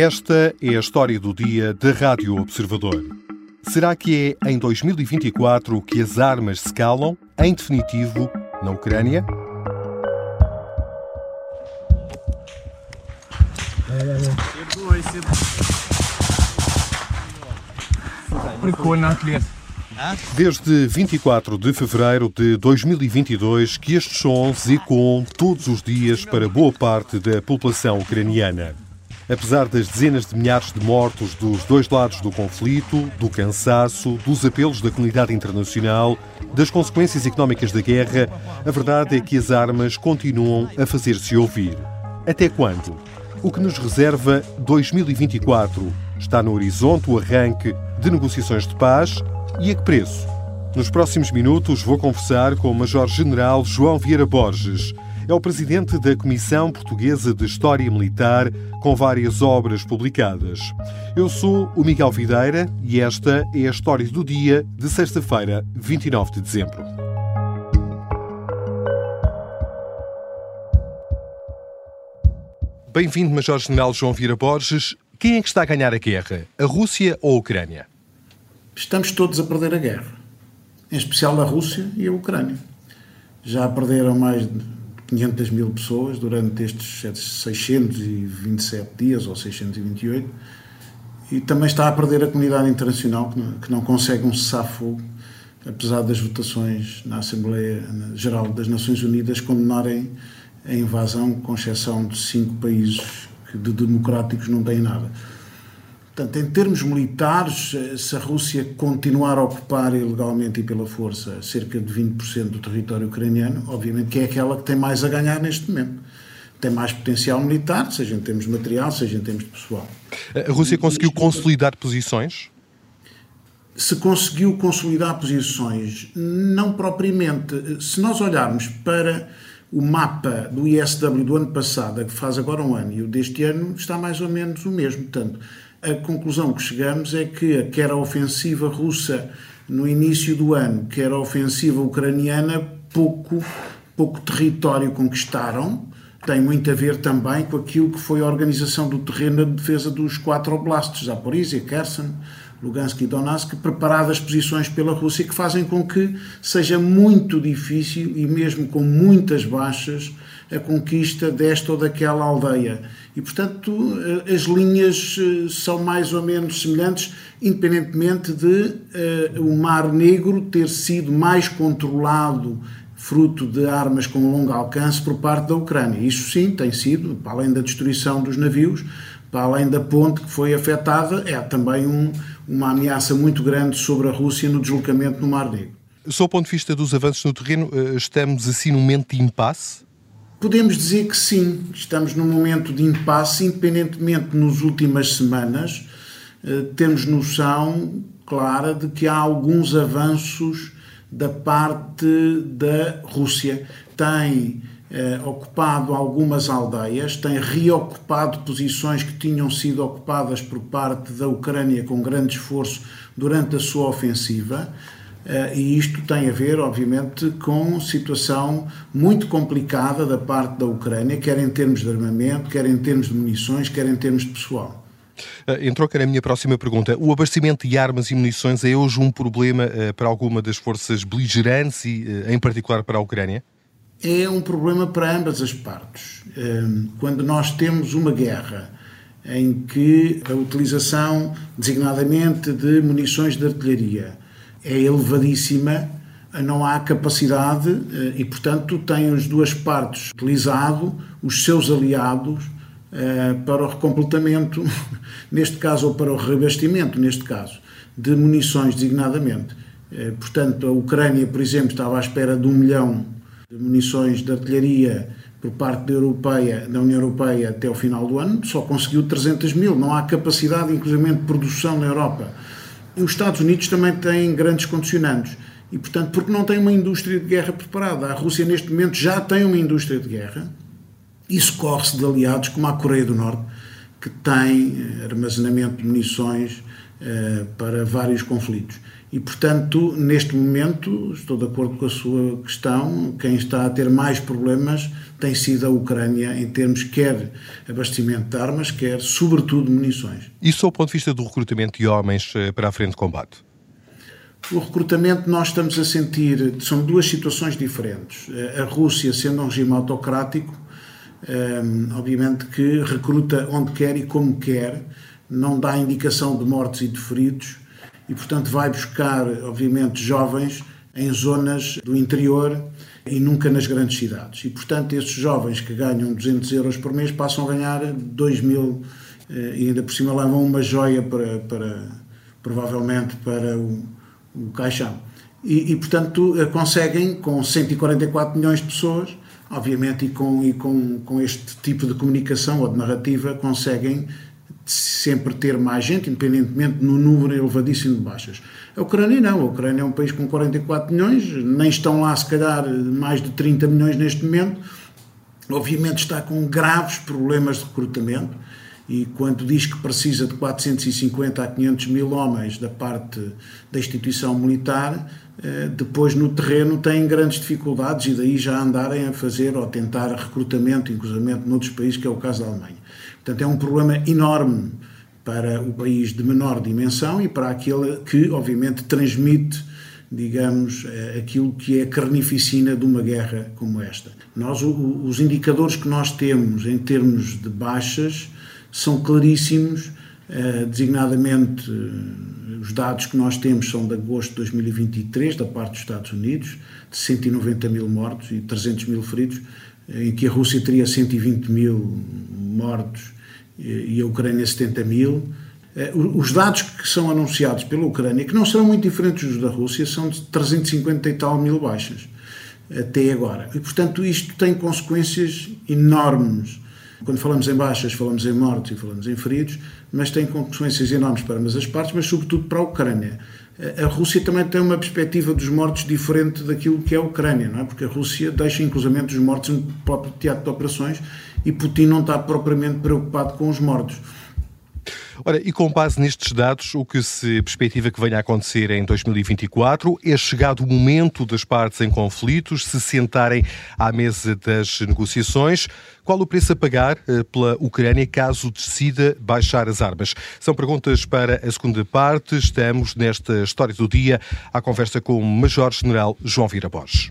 Esta é a história do dia da Rádio Observador. Será que é em 2024 que as armas se calam, em definitivo, na Ucrânia? Desde 24 de fevereiro de 2022 que estes sons ecoam todos os dias para boa parte da população ucraniana. Apesar das dezenas de milhares de mortos dos dois lados do conflito, do cansaço, dos apelos da comunidade internacional, das consequências económicas da guerra, a verdade é que as armas continuam a fazer-se ouvir. Até quando? O que nos reserva 2024? Está no horizonte o arranque de negociações de paz e a que preço? Nos próximos minutos vou conversar com o Major-General João Vieira Borges. É o presidente da Comissão Portuguesa de História Militar, com várias obras publicadas. Eu sou o Miguel Videira e esta é a história do dia de sexta-feira, 29 de dezembro. Bem-vindo, Major-General João Vieira Borges. Quem é que está a ganhar a guerra? A Rússia ou a Ucrânia? Estamos todos a perder a guerra, em especial a Rússia e a Ucrânia. Já perderam mais de 500 mil pessoas durante estes 627 dias ou 628 e também está a perder a comunidade internacional que não, que não consegue um cessar-fogo, apesar das votações na Assembleia Geral das Nações Unidas condenarem a invasão, com exceção de cinco países que de democráticos não têm nada. Portanto, em termos militares, se a Rússia continuar a ocupar ilegalmente e pela força cerca de 20% do território ucraniano, obviamente que é aquela que tem mais a ganhar neste momento. Tem mais potencial militar, seja em termos de material, seja em termos de pessoal. A Rússia conseguiu consolidar posições? Se conseguiu consolidar posições, não propriamente. Se nós olharmos para o mapa do ISW do ano passado, que faz agora um ano, e o deste ano, está mais ou menos o mesmo. Portanto, a conclusão que chegamos é que quer a ofensiva russa no início do ano, quer a ofensiva ucraniana, pouco, pouco território conquistaram. Tem muito a ver também com aquilo que foi a organização do terreno de defesa dos quatro oblastos, Zaporizhia, Kherson, Lugansk e Donetsk, preparadas posições pela Rússia que fazem com que seja muito difícil e mesmo com muitas baixas a conquista desta ou daquela aldeia. E, portanto, eh, as linhas eh, são mais ou menos semelhantes, independentemente de uh, o Mar Negro ter sido mais controlado fruto de armas com longo alcance por parte da Ucrânia. Isso sim tem sido, para além da destruição dos navios, para além da ponte que foi afetada, é também um, uma ameaça muito grande sobre a Rússia no deslocamento no Mar Negro. Sob o ponto de vista dos avanços no terreno, estamos assim num momento de impasse? Podemos dizer que sim, estamos num momento de impasse, independentemente nas últimas semanas, eh, temos noção clara de que há alguns avanços da parte da Rússia. Tem eh, ocupado algumas aldeias, tem reocupado posições que tinham sido ocupadas por parte da Ucrânia com grande esforço durante a sua ofensiva. Uh, e isto tem a ver, obviamente, com situação muito complicada da parte da Ucrânia, quer em termos de armamento, quer em termos de munições, quer em termos de pessoal. Entrou que a minha próxima pergunta. O abastecimento de armas e munições é hoje um problema uh, para alguma das forças beligerantes e, em particular, para a Ucrânia? É um problema para ambas as partes. Quando nós temos uma guerra em que a utilização, designadamente, de munições de artilharia, é elevadíssima, não há capacidade eh, e, portanto, têm as duas partes utilizado os seus aliados eh, para o recompletamento, neste caso, ou para o reabastecimento, neste caso, de munições designadamente. Eh, portanto, a Ucrânia, por exemplo, estava à espera de um milhão de munições de artilharia por parte da, Europeia, da União Europeia até o final do ano, só conseguiu 300 mil. Não há capacidade, inclusive, de produção na Europa os Estados Unidos também têm grandes condicionantes. E, portanto, porque não tem uma indústria de guerra preparada. A Rússia, neste momento, já tem uma indústria de guerra. Isso corre-se de aliados como a Coreia do Norte, que tem eh, armazenamento de munições para vários conflitos. E, portanto, neste momento, estou de acordo com a sua questão, quem está a ter mais problemas tem sido a Ucrânia em termos quer abastecimento de armas, quer, sobretudo, munições. Isso do ponto de vista do recrutamento de homens eh, para a frente de combate? O recrutamento nós estamos a sentir, são duas situações diferentes. A Rússia, sendo um regime autocrático, eh, obviamente que recruta onde quer e como quer, não dá indicação de mortes e de feridos, e, portanto, vai buscar, obviamente, jovens em zonas do interior e nunca nas grandes cidades. E, portanto, esses jovens que ganham 200 euros por mês passam a ganhar 2 mil eh, e ainda por cima levam uma joia para, para provavelmente para o, o caixão. E, e, portanto, eh, conseguem, com 144 milhões de pessoas, obviamente, e com, e com, com este tipo de comunicação ou de narrativa, conseguem sempre ter mais gente, independentemente no número elevadíssimo de baixas. A Ucrânia não, a Ucrânia é um país com 44 milhões, nem estão lá se calhar mais de 30 milhões neste momento, obviamente está com graves problemas de recrutamento e quando diz que precisa de 450 a 500 mil homens da parte da instituição militar, eh, depois no terreno têm grandes dificuldades e daí já andarem a fazer ou tentar recrutamento, inclusive noutros países, que é o caso da Alemanha. Portanto, é um problema enorme para o país de menor dimensão e para aquele que, obviamente, transmite, digamos, eh, aquilo que é a carnificina de uma guerra como esta. Nós, os indicadores que nós temos em termos de baixas são claríssimos, eh, designadamente eh, os dados que nós temos são de agosto de 2023, da parte dos Estados Unidos, de 190 mil mortos e 300 mil feridos, em que a Rússia teria 120 mil mortos e a Ucrânia 70 mil. Eh, os dados que são anunciados pela Ucrânia, que não serão muito diferentes dos da Rússia, são de 350 e tal mil baixas até agora. E, portanto, isto tem consequências enormes. Quando falamos em baixas, falamos em mortes e falamos em feridos, mas tem consequências enormes para ambas as partes, mas sobretudo para a Ucrânia. A Rússia também tem uma perspectiva dos mortos diferente daquilo que é a Ucrânia, não é? Porque a Rússia deixa inclusivamente os mortos no próprio teatro de operações e Putin não está propriamente preocupado com os mortos. Ora, e com base nestes dados, o que se perspectiva que venha a acontecer em 2024 é chegado o momento das partes em conflitos se sentarem à mesa das negociações. Qual o preço a pagar eh, pela Ucrânia caso decida baixar as armas? São perguntas para a segunda parte. Estamos nesta história do dia à conversa com o Major-General João Vira Borges.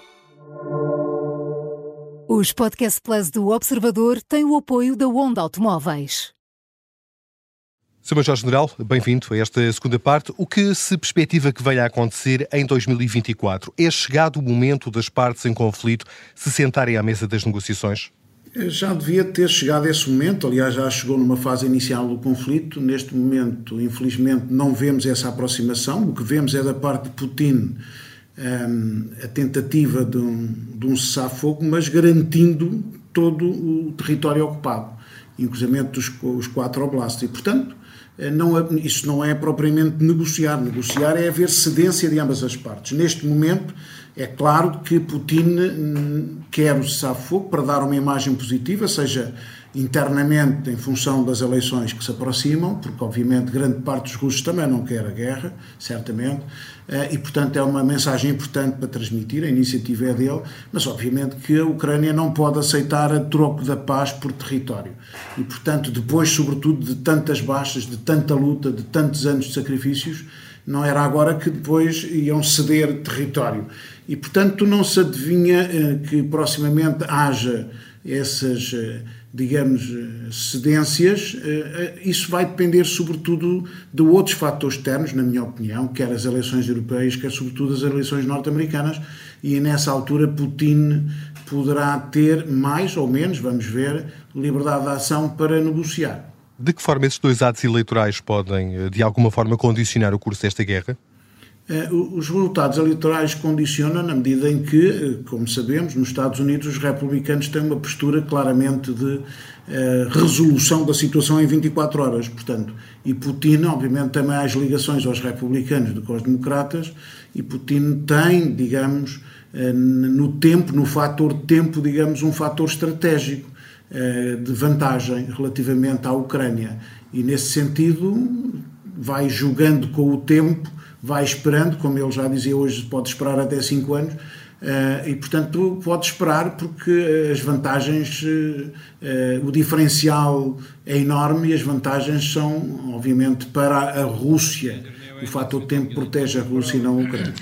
Os Podcast Plus do Observador têm o apoio da Onda Automóveis. Sr. Major-General, bem-vindo a esta segunda parte. O que se perspectiva que venha a acontecer em 2024? É chegado o momento das partes em conflito se sentarem à mesa das negociações? Já devia ter chegado esse momento, aliás, já chegou numa fase inicial do conflito. Neste momento, infelizmente, não vemos essa aproximação. O que vemos é da parte de Putin um, a tentativa de um, de um cessar-fogo, mas garantindo todo o território ocupado, inclusive os, os quatro oblastos. E, portanto, eh, não, isso não é propriamente negociar. Negociar é haver cedência de ambas as partes. Neste momento, é claro que Putin hum, quer o cessar-fogo para dar uma imagem positiva, seja internamente em função das eleições que se aproximam, porque obviamente grande parte dos russos também não quer a guerra, certamente, e portanto é uma mensagem importante para transmitir, a iniciativa é dele, mas obviamente que a Ucrânia não pode aceitar a troco da paz por território. E portanto, depois, sobretudo, de tantas baixas, de tanta luta, de tantos anos de sacrifícios, não era agora que depois iam ceder território. E portanto, não se adivinha eh, que proximamente haja essas eh, digamos, eh, cedências, eh, eh, isso vai depender sobretudo de outros fatores externos, na minha opinião, quer as eleições europeias, quer sobretudo as eleições norte-americanas, e nessa altura Putin poderá ter mais ou menos, vamos ver, liberdade de ação para negociar. De que forma esses dois atos eleitorais podem, de alguma forma, condicionar o curso desta guerra? Eh, os resultados eleitorais condicionam na medida em que, eh, como sabemos, nos Estados Unidos os republicanos têm uma postura claramente de resolução da situação em 24 horas, portanto, e Putin, obviamente, tem mais ligações aos republicanos do que aos democratas, e Putin tem, digamos, no tempo, no fator tempo, digamos, um fator estratégico de vantagem relativamente à Ucrânia. E nesse sentido, vai jogando com o tempo vai esperando, como ele já dizia hoje, pode esperar até 5 anos, Uh, e portanto pode esperar porque as vantagens, uh, o diferencial é enorme e as vantagens são, obviamente, para a Rússia o fator tempo protege a Rússia e não a Ucrânia.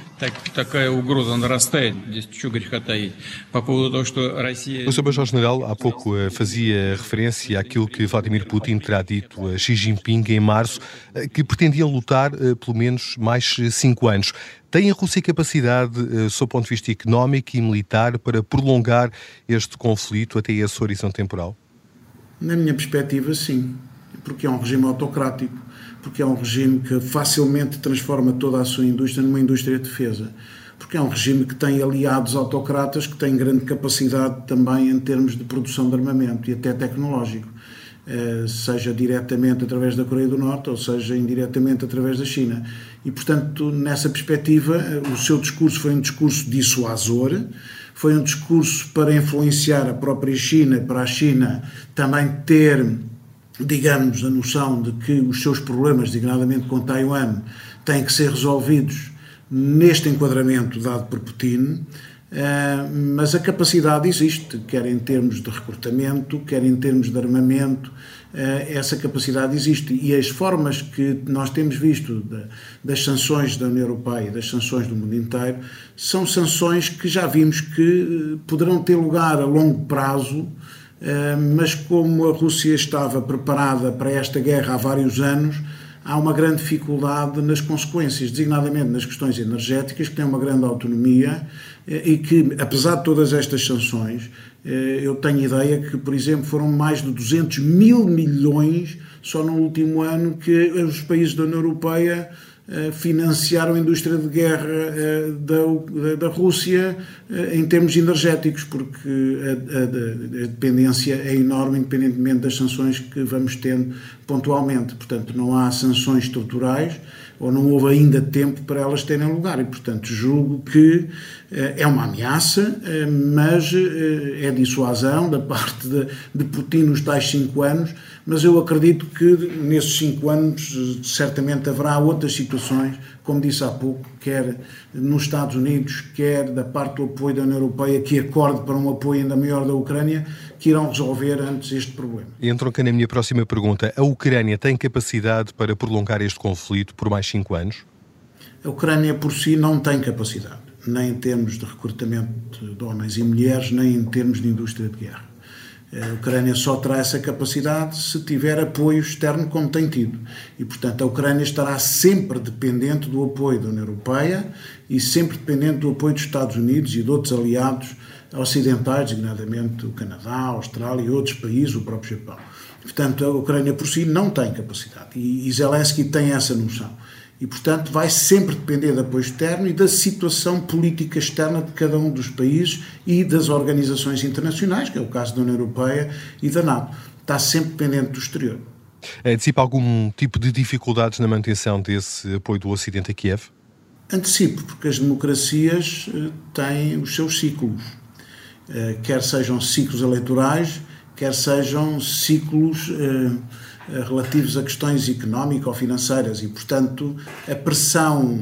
O Major-General há pouco eh, fazia referência àquilo que Vladimir Putin terá dito a Xi Jinping em março, eh, que pretendiam lutar eh, pelo menos mais cinco anos. Tem a Rússia capacidade, sob o ponto de vista económico e militar, para prolongar este conflito até esse horizonte temporal? Na minha perspectiva, sim, porque é um regime autocrático porque é um regime que facilmente transforma toda a sua indústria numa indústria de defesa, porque é um regime que tem aliados autocratas que têm grande capacidade também em termos de produção de armamento e até tecnológico, eh, seja diretamente através da Coreia do Norte ou seja indiretamente através da China. E, portanto, nessa perspectiva, eh, o seu discurso foi um discurso dissuasor, foi um discurso para influenciar a própria China, para a China também ter digamos, a noção de que os seus problemas, designadamente com Taiwan, têm que ser resolvidos neste enquadramento dado por Putin, eh, mas a capacidade existe, quer em termos de recrutamento, quer em termos de armamento, eh, essa capacidade existe. E as formas que nós temos visto das sanções da União Europeia e das sanções do mundo inteiro são sanções que já vimos que eh, poderão ter lugar a longo prazo mas como a Rússia estava preparada para esta guerra há vários anos, há uma grande dificuldade nas consequências, designadamente nas questões energéticas, que têm uma grande autonomia eh, e que, apesar de todas estas sanções, eh, eu tenho ideia que, por exemplo, foram mais de 200 mil milhões só no último ano que os países da União Europeia eh, financiaram a indústria de guerra eh, da, da Rússia eh, em termos energéticos, porque a, a, a, dependência é enorme, independentemente das sanções que vamos tendo pontualmente. Portanto, não há sanções estruturais ou não houve ainda tempo para elas terem lugar. E, portanto, julgo que é uma ameaça, mas é dissuasão da parte de, de Putin nos tais cinco anos mas eu acredito que nesses cinco anos certamente haverá outras situações, como disse há pouco, quer nos Estados Unidos, quer da parte do apoio da União Europeia, que acorde para um apoio ainda maior da Ucrânia, que irão resolver antes este problema. E entronca na minha próxima pergunta. A Ucrânia tem capacidade para prolongar este conflito por mais cinco anos? A Ucrânia por si não tem capacidade, nem em termos de recrutamento de homens e mulheres, nem em termos de indústria de guerra. A Ucrânia só terá essa capacidade se tiver apoio externo, como tem tido. E, portanto, a Ucrânia estará sempre dependente do apoio da União Europeia e sempre dependente do apoio dos Estados Unidos e de outros aliados ocidentais, designadamente o Canadá, a Austrália e outros países, o próprio Japão. Portanto, a Ucrânia por si não tem capacidade. E Zelensky tem essa noção e, portanto, vai sempre depender de apoio externo e da situação política externa de cada um dos países e das organizações internacionais, que é o caso da União Europeia e da NATO. Está sempre dependente do exterior. Antecipa algum tipo de dificuldades na manutenção desse apoio do Ocidente a Kiev? Antecipo, porque as democracias eh, têm os seus ciclos, eh, quer sejam ciclos eleitorais, quer sejam ciclos eh, relativos a questões económico-financeiras e, portanto, a pressão,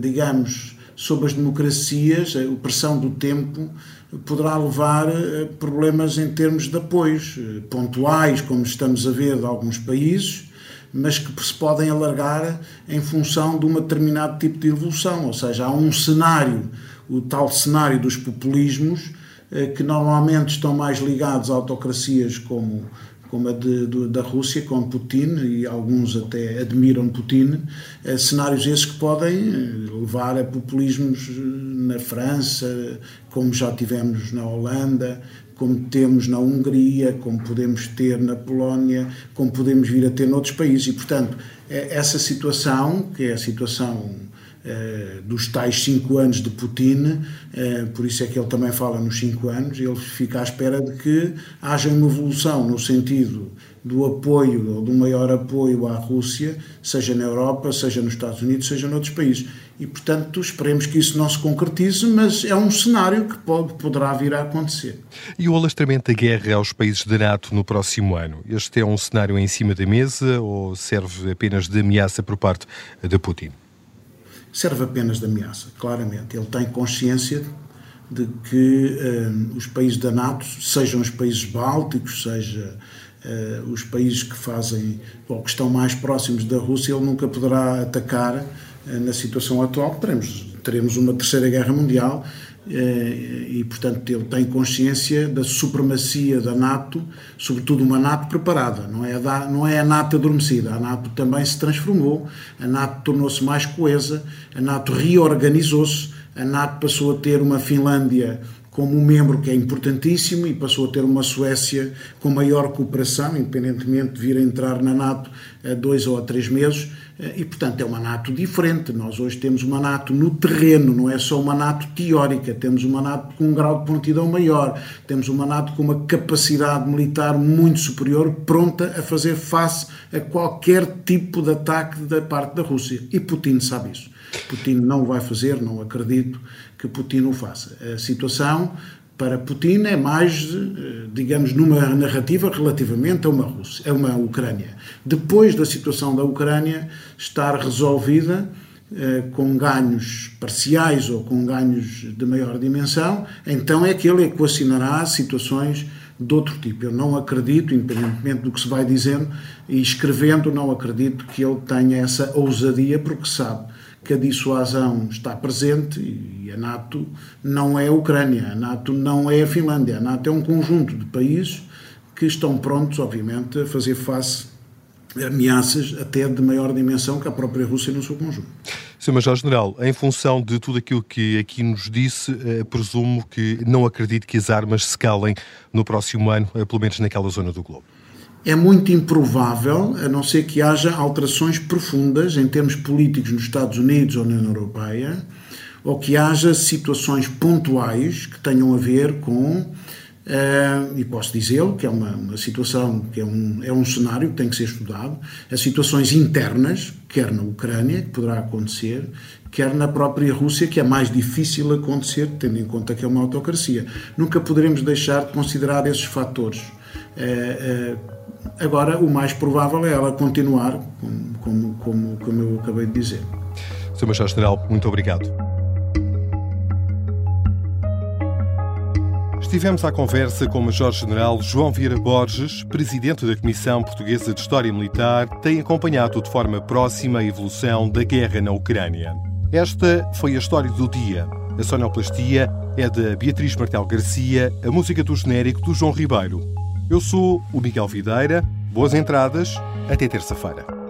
digamos, sobre as democracias, a pressão do tempo, poderá levar a problemas em termos de apoios eh, pontuais, como estamos a ver de alguns países, mas que se podem alargar em função de um determinado tipo de evolução. Ou seja, há um cenário, o tal cenário dos populismos, eh, que normalmente estão mais ligados a autocracias como como a de, da Rússia, com Putin, e alguns até admiram Putin, eh, cenários esses que podem eh, levar a populismos eh, na França, como já tivemos na Holanda, como temos na Hungria, como podemos ter na Polónia, como podemos vir a ter noutros países. E, portanto, essa situação, que é a situação dos tais cinco anos de Putin, eh, por isso é que ele também fala nos cinco anos, ele fica à espera de que haja uma evolução no sentido do apoio, ou do maior apoio à Rússia, seja na Europa, seja nos Estados Unidos, seja noutros países. E, portanto, esperemos que isso não se concretize, mas é um cenário que pode, poderá vir a acontecer. E o alastramento da guerra aos países da NATO no próximo ano? Este é um cenário em cima da mesa ou serve apenas de ameaça por parte de Putin? Serve apenas de ameaça, claramente. Ele tem consciência de que uh, os países da NATO, sejam os países bálticos, seja uh, os países que fazem ou que estão mais próximos da Rússia, ele nunca poderá atacar uh, na situação atual. Teremos, teremos uma terceira guerra mundial eh, e, portanto, ele tem consciência da supremacia da NATO, sobretudo uma NATO preparada, não é a, não é a NATO adormecida. A NATO também se transformou, a NATO tornou-se mais coesa, a NATO reorganizou-se, a NATO passou a ter uma Finlândia como um membro que é importantíssimo e passou a ter uma Suécia com maior cooperação, independentemente de vir a entrar na NATO a dois ou a três meses, e portanto é uma NATO diferente. Nós hoje temos uma NATO no terreno, não é só uma NATO teórica, temos uma NATO com um grau de prontidão maior, temos uma NATO com uma capacidade militar muito superior, pronta a fazer face a qualquer tipo de ataque da parte da Rússia. E Putin sabe isso. Putin não vai fazer, não acredito que Putin o faça. A situação para Putin é mais, eh, digamos, numa narrativa relativamente a uma Rússia, a uma Ucrânia. Depois da situação da Ucrânia estar resolvida eh, com ganhos parciais ou com ganhos de maior dimensão, então é que ele equacionará situações de outro tipo. Eu não acredito, independentemente do que se vai dizendo e escrevendo, não acredito que ele tenha essa ousadia, porque sabe que a dissuasão está presente e a NATO não é a Ucrânia, a NATO não é a Finlândia, a NATO é um conjunto de países que estão prontos, obviamente, a fazer face a ameaças até de maior dimensão que a própria Rússia no seu conjunto. Sr. Major-General, em função de tudo aquilo que aqui nos disse, eh, presumo que não acredito que as armas se calem no próximo ano, eh, pelo menos naquela zona do globo é muito improvável, a não ser que haja alterações profundas em termos políticos nos Estados Unidos ou na União Europeia, ou que haja situações pontuais que tenham a ver com, Uh, e posso dizê-lo, que é uma, uma, situação, que é um, é um cenário que tem que ser estudado, as situações internas, quer na Ucrânia, que poderá acontecer, quer na própria Rússia, que é mais difícil acontecer, tendo em conta que é uma autocracia. Nunca poderemos deixar de considerar esses fatores. Uh, uh, Agora, o mais provável é ela continuar, como, como, como eu acabei de dizer. Sr. Major-General, muito obrigado. Estivemos à conversa com o Major-General João Vieira Borges, presidente da Comissão Portuguesa de História Militar, tem acompanhado de forma próxima a evolução da guerra na Ucrânia. Esta foi a história do dia. A sonoplastia é da Beatriz Martel Garcia, a música do genérico do João Ribeiro. Eu sou o Miguel Videira. Boas entradas. Até terça-feira.